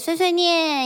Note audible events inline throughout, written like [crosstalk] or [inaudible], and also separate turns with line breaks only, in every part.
碎碎念。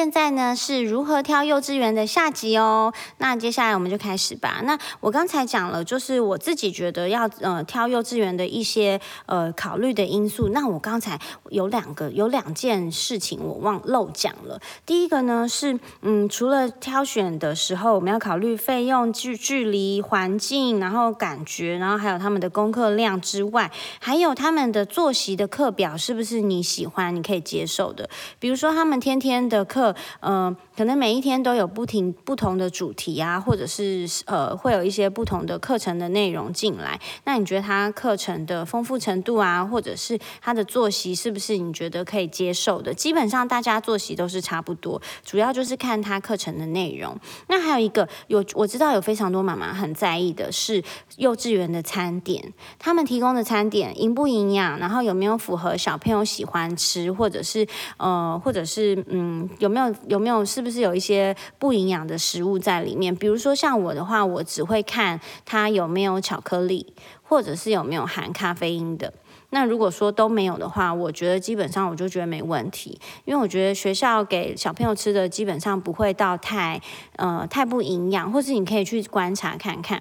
现在呢是如何挑幼稚园的下集哦。那接下来我们就开始吧。那我刚才讲了，就是我自己觉得要呃挑幼稚园的一些呃考虑的因素。那我刚才有两个有两件事情我忘漏讲了。第一个呢是嗯，除了挑选的时候我们要考虑费用、距距离、环境，然后感觉，然后还有他们的功课量之外，还有他们的作息的课表是不是你喜欢？你可以接受的，比如说他们天天的课，嗯，可能每一天都有不停不同的主题啊，或者是呃，会有一些不同的课程的内容进来。那你觉得他课程的丰富程度啊，或者是他的作息是不是你觉得可以接受的？基本上大家作息都是差不多，主要就是看他课程的内容。那还有一个有我知道有非常多妈妈很在意的是幼稚园的餐点，他们提供的餐点营不营养，然后有没有符合小朋友喜欢吃。或者是呃，或者是嗯，有没有有没有，是不是有一些不营养的食物在里面？比如说像我的话，我只会看它有没有巧克力，或者是有没有含咖啡因的。那如果说都没有的话，我觉得基本上我就觉得没问题，因为我觉得学校给小朋友吃的基本上不会到太呃太不营养，或是你可以去观察看看。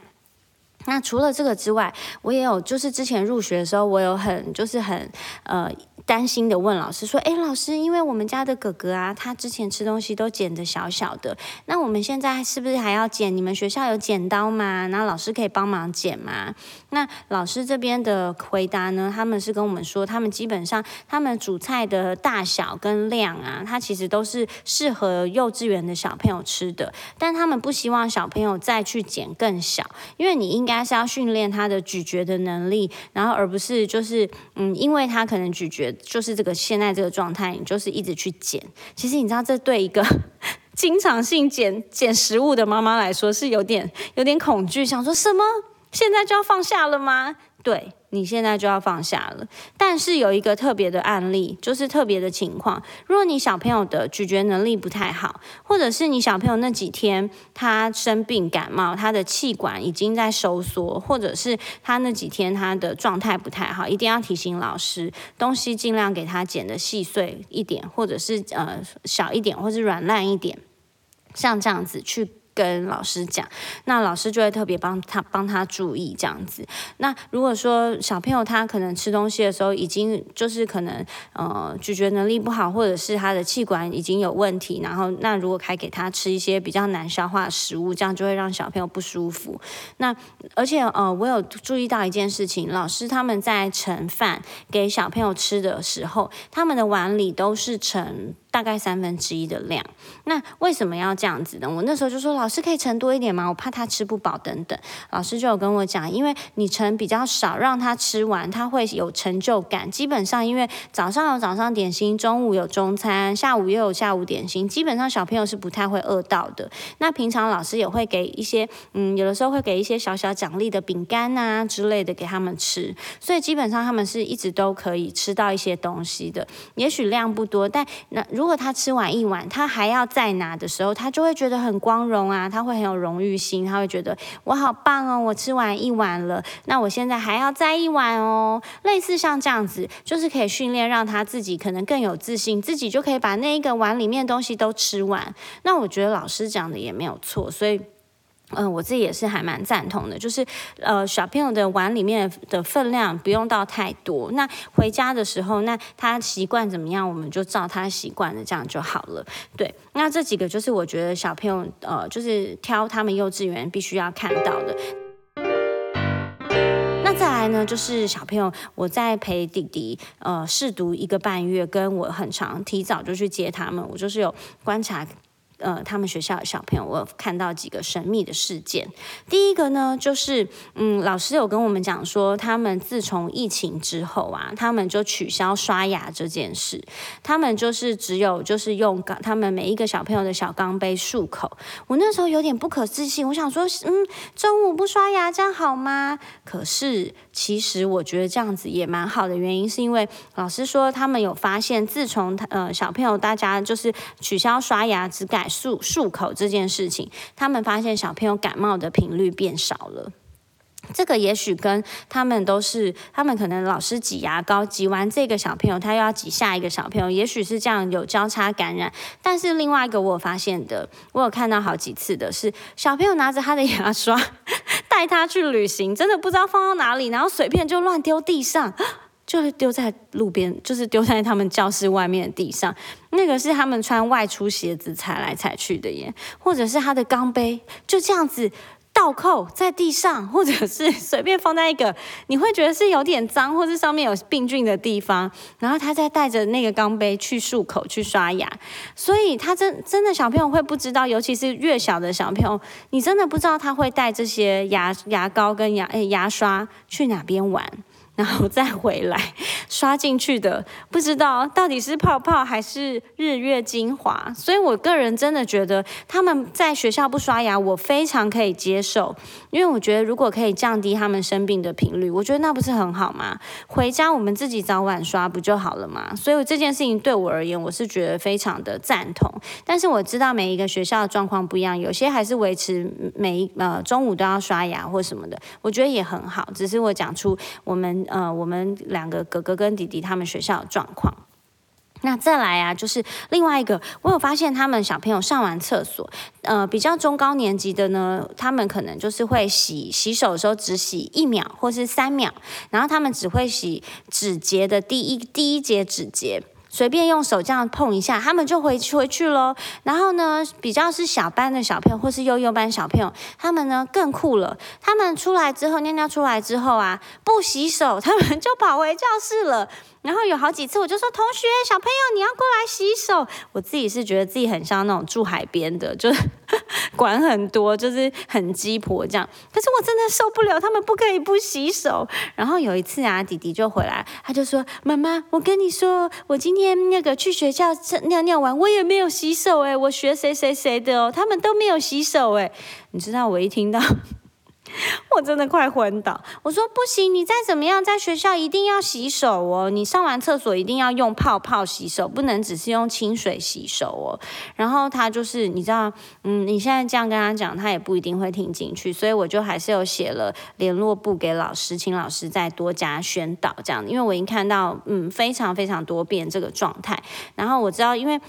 那除了这个之外，我也有就是之前入学的时候，我有很就是很呃。担心的问老师说：“哎，老师，因为我们家的哥哥啊，他之前吃东西都剪的小小的，那我们现在是不是还要剪？你们学校有剪刀吗？那老师可以帮忙剪吗？”那老师这边的回答呢？他们是跟我们说，他们基本上他们煮菜的大小跟量啊，它其实都是适合幼稚园的小朋友吃的，但他们不希望小朋友再去剪更小，因为你应该是要训练他的咀嚼的能力，然后而不是就是嗯，因为他可能咀嚼。就是这个现在这个状态，你就是一直去减。其实你知道，这对一个 [laughs] 经常性减减食物的妈妈来说，是有点有点恐惧，想说什么？现在就要放下了吗？对。你现在就要放下了，但是有一个特别的案例，就是特别的情况。如果你小朋友的咀嚼能力不太好，或者是你小朋友那几天他生病感冒，他的气管已经在收缩，或者是他那几天他的状态不太好，一定要提醒老师，东西尽量给他剪的细碎一点，或者是呃小一点，或是软烂一点，像这样子去。跟老师讲，那老师就会特别帮他帮他注意这样子。那如果说小朋友他可能吃东西的时候已经就是可能呃咀嚼能力不好，或者是他的气管已经有问题，然后那如果还给他吃一些比较难消化的食物，这样就会让小朋友不舒服。那而且呃我有注意到一件事情，老师他们在盛饭给小朋友吃的时候，他们的碗里都是盛。大概三分之一的量，那为什么要这样子呢？我那时候就说老师可以盛多一点吗？我怕他吃不饱等等。老师就有跟我讲，因为你盛比较少，让他吃完，他会有成就感。基本上，因为早上有早上点心，中午有中餐，下午又有下午点心，基本上小朋友是不太会饿到的。那平常老师也会给一些，嗯，有的时候会给一些小小奖励的饼干啊之类的给他们吃，所以基本上他们是一直都可以吃到一些东西的。也许量不多，但那。如果他吃完一碗，他还要再拿的时候，他就会觉得很光荣啊，他会很有荣誉心，他会觉得我好棒哦，我吃完一碗了，那我现在还要再一碗哦。类似像这样子，就是可以训练让他自己可能更有自信，自己就可以把那一个碗里面的东西都吃完。那我觉得老师讲的也没有错，所以。嗯，我自己也是还蛮赞同的，就是呃，小朋友的碗里面的分量不用到太多。那回家的时候，那他习惯怎么样，我们就照他习惯的这样就好了。对，那这几个就是我觉得小朋友呃，就是挑他们幼稚园必须要看到的。那再来呢，就是小朋友我在陪弟弟呃试读一个半月，跟我很长提早就去接他们，我就是有观察。呃，他们学校的小朋友，我看到几个神秘的事件。第一个呢，就是嗯，老师有跟我们讲说，他们自从疫情之后啊，他们就取消刷牙这件事，他们就是只有就是用钢，他们每一个小朋友的小钢杯漱口。我那时候有点不可置信，我想说，嗯，中午不刷牙这样好吗？可是其实我觉得这样子也蛮好的，原因是因为老师说他们有发现，自从他呃小朋友大家就是取消刷牙只改。漱漱口这件事情，他们发现小朋友感冒的频率变少了。这个也许跟他们都是，他们可能老师挤牙膏，挤完这个小朋友，他又要挤下一个小朋友，也许是这样有交叉感染。但是另外一个我发现的，我有看到好几次的是，小朋友拿着他的牙刷 [laughs] 带他去旅行，真的不知道放到哪里，然后水片就乱丢地上，就是丢在路边，就是丢在他们教室外面的地上。那个是他们穿外出鞋子踩来踩去的耶，或者是他的钢杯就这样子。倒扣在地上，或者是随便放在一个你会觉得是有点脏，或是上面有病菌的地方，然后他再带着那个钢杯去漱口、去刷牙，所以他真真的小朋友会不知道，尤其是越小的小朋友，你真的不知道他会带这些牙牙膏跟牙诶牙刷去哪边玩。然后再回来刷进去的，不知道到底是泡泡还是日月精华。所以我个人真的觉得他们在学校不刷牙，我非常可以接受，因为我觉得如果可以降低他们生病的频率，我觉得那不是很好吗？回家我们自己早晚刷不就好了吗？所以这件事情对我而言，我是觉得非常的赞同。但是我知道每一个学校的状况不一样，有些还是维持每一呃中午都要刷牙或什么的，我觉得也很好。只是我讲出我们。呃，我们两个哥哥跟弟弟他们学校的状况。那再来啊，就是另外一个，我有发现他们小朋友上完厕所，呃，比较中高年级的呢，他们可能就是会洗洗手的时候只洗一秒或是三秒，然后他们只会洗指节的第一第一节指节。随便用手这样碰一下，他们就回回去喽。然后呢，比较是小班的小朋友或是幼幼班小朋友，他们呢更酷了。他们出来之后，尿尿出来之后啊，不洗手，他们就跑回教室了。然后有好几次，我就说同学小朋友你要过来洗手。我自己是觉得自己很像那种住海边的，就是 [laughs] 管很多，就是很鸡婆这样。可是我真的受不了，他们不可以不洗手。然后有一次啊，弟弟就回来，他就说：“妈妈，我跟你说，我今天那个去学校尿尿完，我也没有洗手哎，我学谁谁谁的哦，他们都没有洗手哎。你知道我一听到。” [laughs] 我真的快昏倒！我说不行，你再怎么样，在学校一定要洗手哦。你上完厕所一定要用泡泡洗手，不能只是用清水洗手哦。然后他就是，你知道，嗯，你现在这样跟他讲，他也不一定会听进去。所以我就还是有写了联络簿给老师，请老师再多加宣导这样。因为我已经看到，嗯，非常非常多遍这个状态。然后我知道，因为。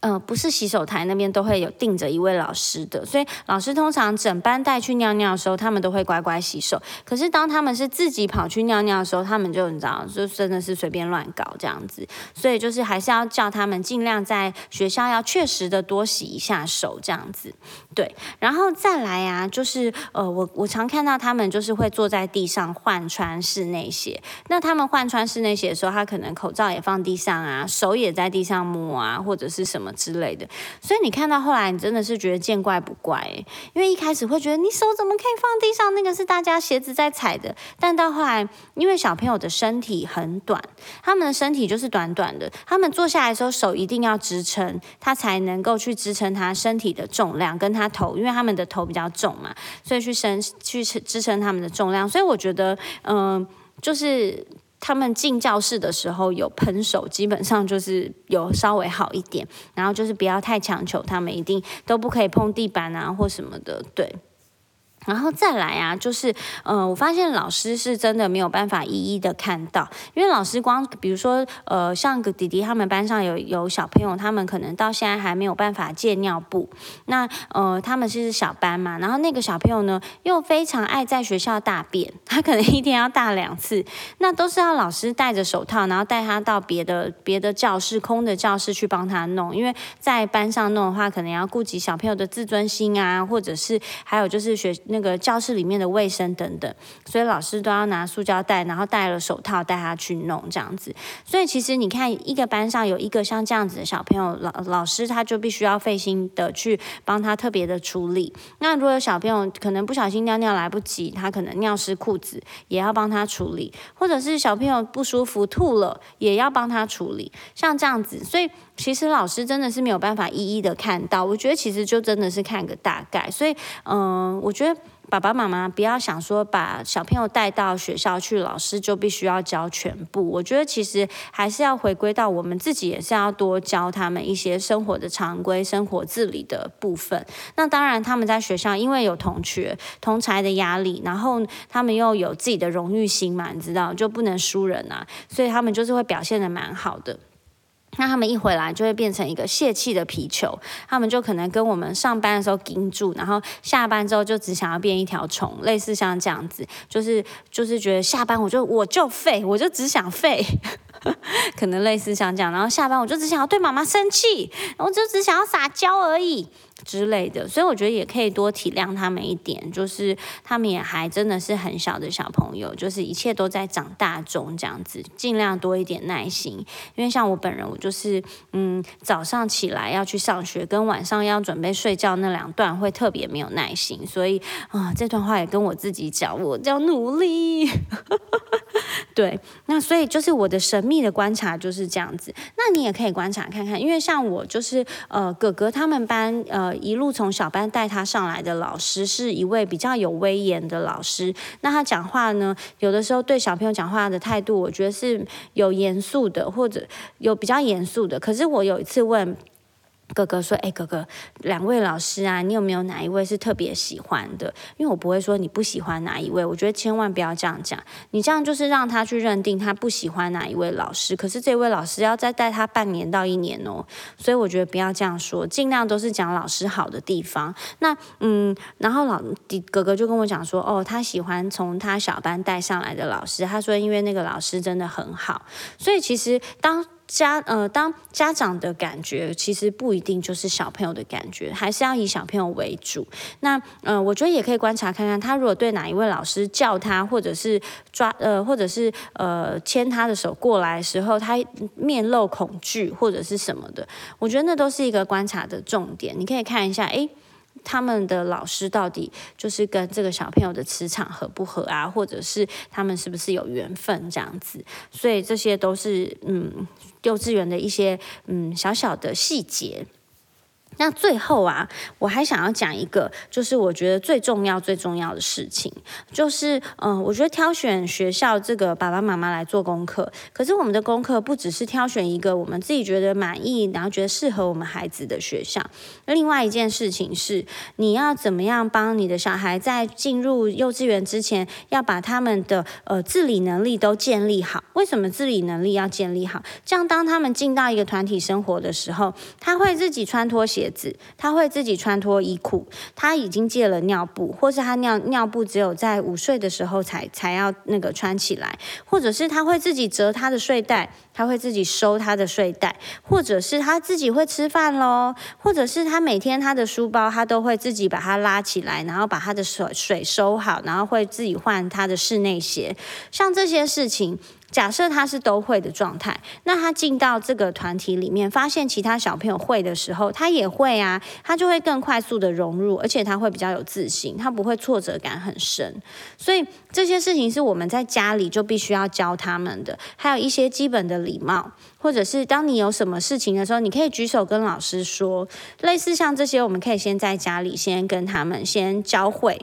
呃，不是洗手台那边都会有定着一位老师的，所以老师通常整班带去尿尿的时候，他们都会乖乖洗手。可是当他们是自己跑去尿尿的时候，他们就你知道，就真的是随便乱搞这样子。所以就是还是要叫他们尽量在学校要确实的多洗一下手这样子。对，然后再来啊，就是呃，我我常看到他们就是会坐在地上换穿室内鞋。那他们换穿室内鞋的时候，他可能口罩也放地上啊，手也在地上摸啊，或者是什么。么之类的，所以你看到后来，你真的是觉得见怪不怪，因为一开始会觉得你手怎么可以放地上？那个是大家鞋子在踩的。但到后来，因为小朋友的身体很短，他们的身体就是短短的，他们坐下来的时候手一定要支撑，他才能够去支撑他身体的重量，跟他头，因为他们的头比较重嘛，所以去伸去支撑他们的重量。所以我觉得，嗯，就是。他们进教室的时候有喷手，基本上就是有稍微好一点，然后就是不要太强求他们一定都不可以碰地板啊或什么的，对。然后再来啊，就是，呃，我发现老师是真的没有办法一一的看到，因为老师光，比如说，呃，像个弟弟他们班上有有小朋友，他们可能到现在还没有办法借尿布，那，呃，他们是小班嘛，然后那个小朋友呢，又非常爱在学校大便，他可能一天要大两次，那都是要老师戴着手套，然后带他到别的别的教室空的教室去帮他弄，因为在班上弄的话，可能要顾及小朋友的自尊心啊，或者是还有就是学。那个教室里面的卫生等等，所以老师都要拿塑胶袋，然后戴了手套带他去弄这样子。所以其实你看，一个班上有一个像这样子的小朋友，老老师他就必须要费心的去帮他特别的处理。那如果有小朋友可能不小心尿尿来不及，他可能尿湿裤子，也要帮他处理；或者是小朋友不舒服吐了，也要帮他处理。像这样子，所以。其实老师真的是没有办法一一的看到，我觉得其实就真的是看个大概，所以嗯，我觉得爸爸妈妈不要想说把小朋友带到学校去，老师就必须要教全部。我觉得其实还是要回归到我们自己，也是要多教他们一些生活的常规、生活自理的部分。那当然，他们在学校因为有同学同才的压力，然后他们又有自己的荣誉心嘛，你知道就不能输人啊，所以他们就是会表现的蛮好的。那他们一回来就会变成一个泄气的皮球，他们就可能跟我们上班的时候盯住，然后下班之后就只想要变一条虫，类似像这样子，就是就是觉得下班我就我就废，我就只想废，[laughs] 可能类似像这样，然后下班我就只想要对妈妈生气，我就只想要撒娇而已。之类的，所以我觉得也可以多体谅他们一点，就是他们也还真的是很小的小朋友，就是一切都在长大中这样子，尽量多一点耐心。因为像我本人，我就是嗯，早上起来要去上学，跟晚上要准备睡觉那两段会特别没有耐心，所以啊，这段话也跟我自己讲，我要努力。[laughs] 对，那所以就是我的神秘的观察就是这样子。那你也可以观察看看，因为像我就是呃，哥哥他们班呃一路从小班带他上来的老师是一位比较有威严的老师。那他讲话呢，有的时候对小朋友讲话的态度，我觉得是有严肃的，或者有比较严肃的。可是我有一次问。哥哥说：“哎，哥哥，两位老师啊，你有没有哪一位是特别喜欢的？因为我不会说你不喜欢哪一位，我觉得千万不要这样讲。你这样就是让他去认定他不喜欢哪一位老师，可是这位老师要再带他半年到一年哦。所以我觉得不要这样说，尽量都是讲老师好的地方。那嗯，然后老弟哥哥就跟我讲说，哦，他喜欢从他小班带上来的老师，他说因为那个老师真的很好。所以其实当。”家呃，当家长的感觉其实不一定就是小朋友的感觉，还是要以小朋友为主。那呃，我觉得也可以观察看看，他如果对哪一位老师叫他，或者是抓呃，或者是呃牵他的手过来的时候，他面露恐惧或者是什么的，我觉得那都是一个观察的重点。你可以看一下，诶。他们的老师到底就是跟这个小朋友的磁场合不合啊，或者是他们是不是有缘分这样子？所以这些都是嗯，幼稚园的一些嗯小小的细节。那最后啊，我还想要讲一个，就是我觉得最重要、最重要的事情，就是嗯，我觉得挑选学校这个爸爸妈妈来做功课。可是我们的功课不只是挑选一个我们自己觉得满意，然后觉得适合我们孩子的学校。另外一件事情是，你要怎么样帮你的小孩在进入幼稚园之前，要把他们的呃自理能力都建立好。为什么自理能力要建立好？这样当他们进到一个团体生活的时候，他会自己穿拖鞋。鞋子，他会自己穿脱衣裤，他已经戒了尿布，或是他尿尿布只有在午睡的时候才才要那个穿起来，或者是他会自己折他的睡袋，他会自己收他的睡袋，或者是他自己会吃饭喽，或者是他每天他的书包他都会自己把它拉起来，然后把他的水水收好，然后会自己换他的室内鞋，像这些事情。假设他是都会的状态，那他进到这个团体里面，发现其他小朋友会的时候，他也会啊，他就会更快速的融入，而且他会比较有自信，他不会挫折感很深。所以这些事情是我们在家里就必须要教他们的，还有一些基本的礼貌，或者是当你有什么事情的时候，你可以举手跟老师说，类似像这些，我们可以先在家里先跟他们先教会。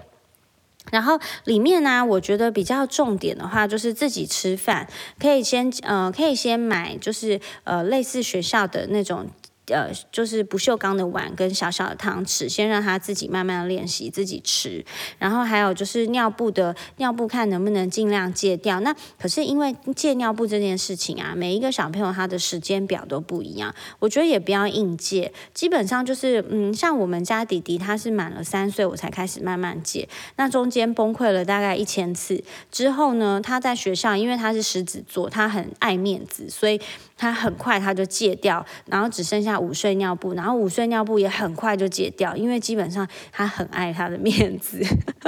然后里面呢，我觉得比较重点的话，就是自己吃饭可以先呃，可以先买，就是呃，类似学校的那种。呃，就是不锈钢的碗跟小小的汤匙，先让他自己慢慢的练习自己吃。然后还有就是尿布的尿布，看能不能尽量戒掉。那可是因为戒尿布这件事情啊，每一个小朋友他的时间表都不一样。我觉得也不要硬戒，基本上就是嗯，像我们家弟弟他是满了三岁我才开始慢慢戒。那中间崩溃了大概一千次之后呢，他在学校因为他是狮子座，他很爱面子，所以。他很快他就戒掉，然后只剩下午睡尿布，然后午睡尿布也很快就解掉，因为基本上他很爱他的面子，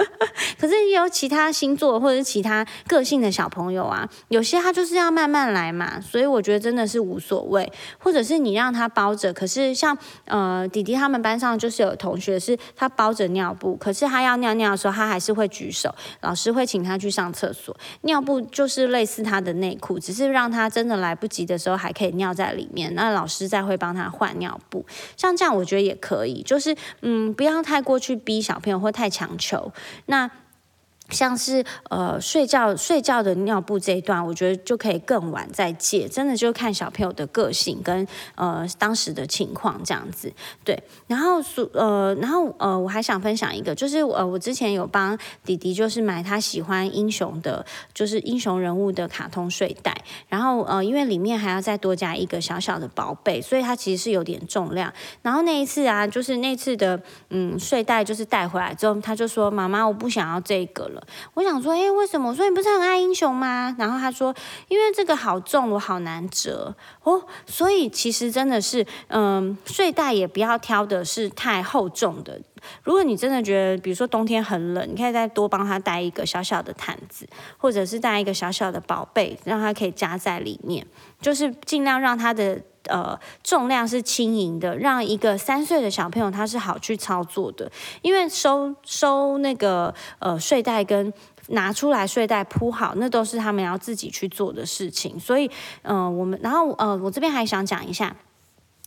[laughs] 可是也有其他星座或者是其他个性的小朋友啊，有些他就是要慢慢来嘛，所以我觉得真的是无所谓，或者是你让他包着，可是像呃弟弟他们班上就是有同学是他包着尿布，可是他要尿尿的时候他还是会举手，老师会请他去上厕所，尿布就是类似他的内裤，只是让他真的来不及的时候还可以尿在里面，那老师再会帮他换尿布，像这样我觉得也可以，就是嗯不要太过去逼小朋友或太强求，那。像是呃睡觉睡觉的尿布这一段，我觉得就可以更晚再借，真的就看小朋友的个性跟呃当时的情况这样子。对，然后呃然后呃我还想分享一个，就是呃我之前有帮弟弟就是买他喜欢英雄的，就是英雄人物的卡通睡袋，然后呃因为里面还要再多加一个小小的宝贝，所以它其实是有点重量。然后那一次啊，就是那次的嗯睡袋就是带回来之后，他就说妈妈我不想要这个了。我想说，哎，为什么？我说你不是很爱英雄吗？然后他说，因为这个好重，我好难折哦。所以其实真的是，嗯，睡袋也不要挑的是太厚重的。如果你真的觉得，比如说冬天很冷，你可以再多帮他带一个小小的毯子，或者是带一个小小的宝贝，让他可以夹在里面，就是尽量让他的。呃，重量是轻盈的，让一个三岁的小朋友他是好去操作的，因为收收那个呃睡袋跟拿出来睡袋铺好，那都是他们要自己去做的事情，所以嗯，我们然后呃，我这边还想讲一下，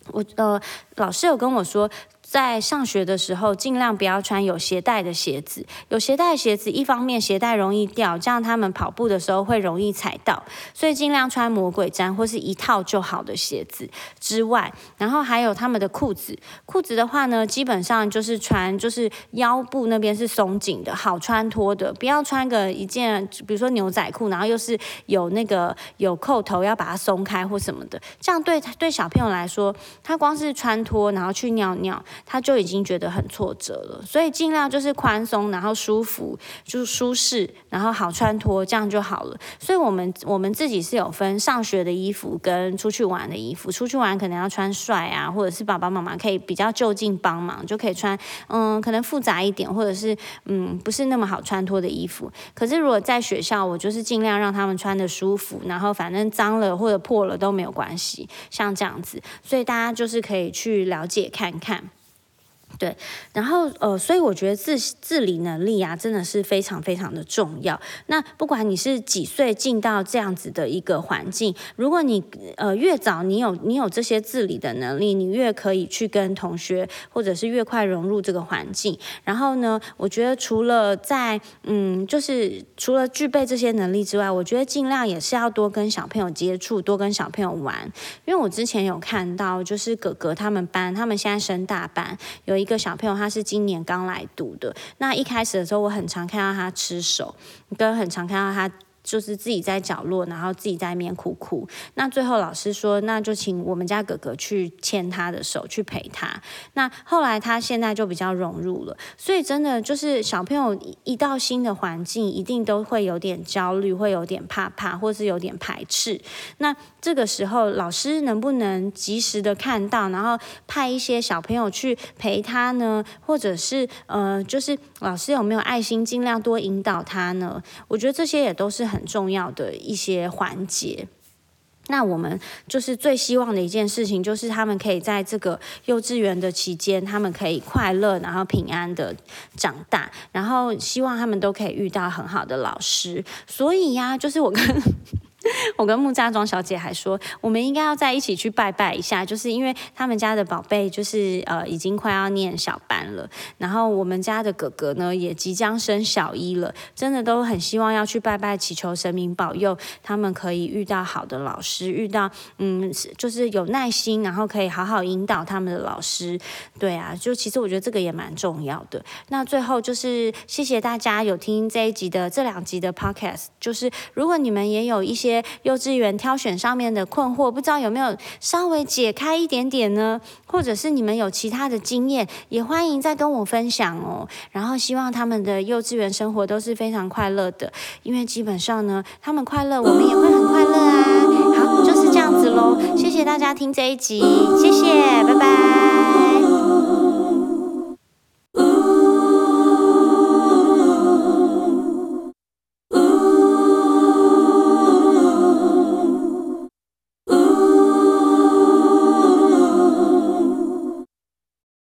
我呃老师有跟我说。在上学的时候，尽量不要穿有鞋带的鞋子。有鞋带的鞋子，一方面鞋带容易掉，这样他们跑步的时候会容易踩到，所以尽量穿魔鬼毡或是一套就好的鞋子之外，然后还有他们的裤子。裤子的话呢，基本上就是穿就是腰部那边是松紧的，好穿脱的，不要穿个一件，比如说牛仔裤，然后又是有那个有扣头要把它松开或什么的，这样对对小朋友来说，他光是穿脱然后去尿尿。他就已经觉得很挫折了，所以尽量就是宽松，然后舒服，就是舒适，然后好穿脱，这样就好了。所以，我们我们自己是有分上学的衣服跟出去玩的衣服。出去玩可能要穿帅啊，或者是爸爸妈妈可以比较就近帮忙，就可以穿嗯，可能复杂一点，或者是嗯，不是那么好穿脱的衣服。可是如果在学校，我就是尽量让他们穿的舒服，然后反正脏了或者破了都没有关系，像这样子。所以大家就是可以去了解看看。对，然后呃，所以我觉得自自理能力啊，真的是非常非常的重要。那不管你是几岁进到这样子的一个环境，如果你呃越早你有你有这些自理的能力，你越可以去跟同学，或者是越快融入这个环境。然后呢，我觉得除了在嗯，就是除了具备这些能力之外，我觉得尽量也是要多跟小朋友接触，多跟小朋友玩。因为我之前有看到，就是哥哥他们班，他们现在升大班，有一。一个小朋友，他是今年刚来读的。那一开始的时候，我很常看到他吃手，跟很常看到他。就是自己在角落，然后自己在面哭哭。那最后老师说，那就请我们家哥哥去牵他的手，去陪他。那后来他现在就比较融入了。所以真的就是小朋友一到新的环境，一定都会有点焦虑，会有点怕怕，或是有点排斥。那这个时候老师能不能及时的看到，然后派一些小朋友去陪他呢？或者是呃，就是老师有没有爱心，尽量多引导他呢？我觉得这些也都是。很重要的一些环节，那我们就是最希望的一件事情，就是他们可以在这个幼稚园的期间，他们可以快乐，然后平安的长大，然后希望他们都可以遇到很好的老师。所以呀，就是我跟。[laughs] 我跟木家庄小姐还说，我们应该要在一起去拜拜一下，就是因为他们家的宝贝就是呃已经快要念小班了，然后我们家的哥哥呢也即将升小一了，真的都很希望要去拜拜，祈求神明保佑他们可以遇到好的老师，遇到嗯就是有耐心，然后可以好好引导他们的老师。对啊，就其实我觉得这个也蛮重要的。那最后就是谢谢大家有听这一集的这两集的 podcast，就是如果你们也有一些幼稚园挑选上面的困惑，不知道有没有稍微解开一点点呢？或者是你们有其他的经验，也欢迎再跟我分享哦。然后希望他们的幼稚园生活都是非常快乐的，因为基本上呢，他们快乐，我们也会很快乐啊。好，就是这样子喽。谢谢大家听这一集，谢谢，拜拜。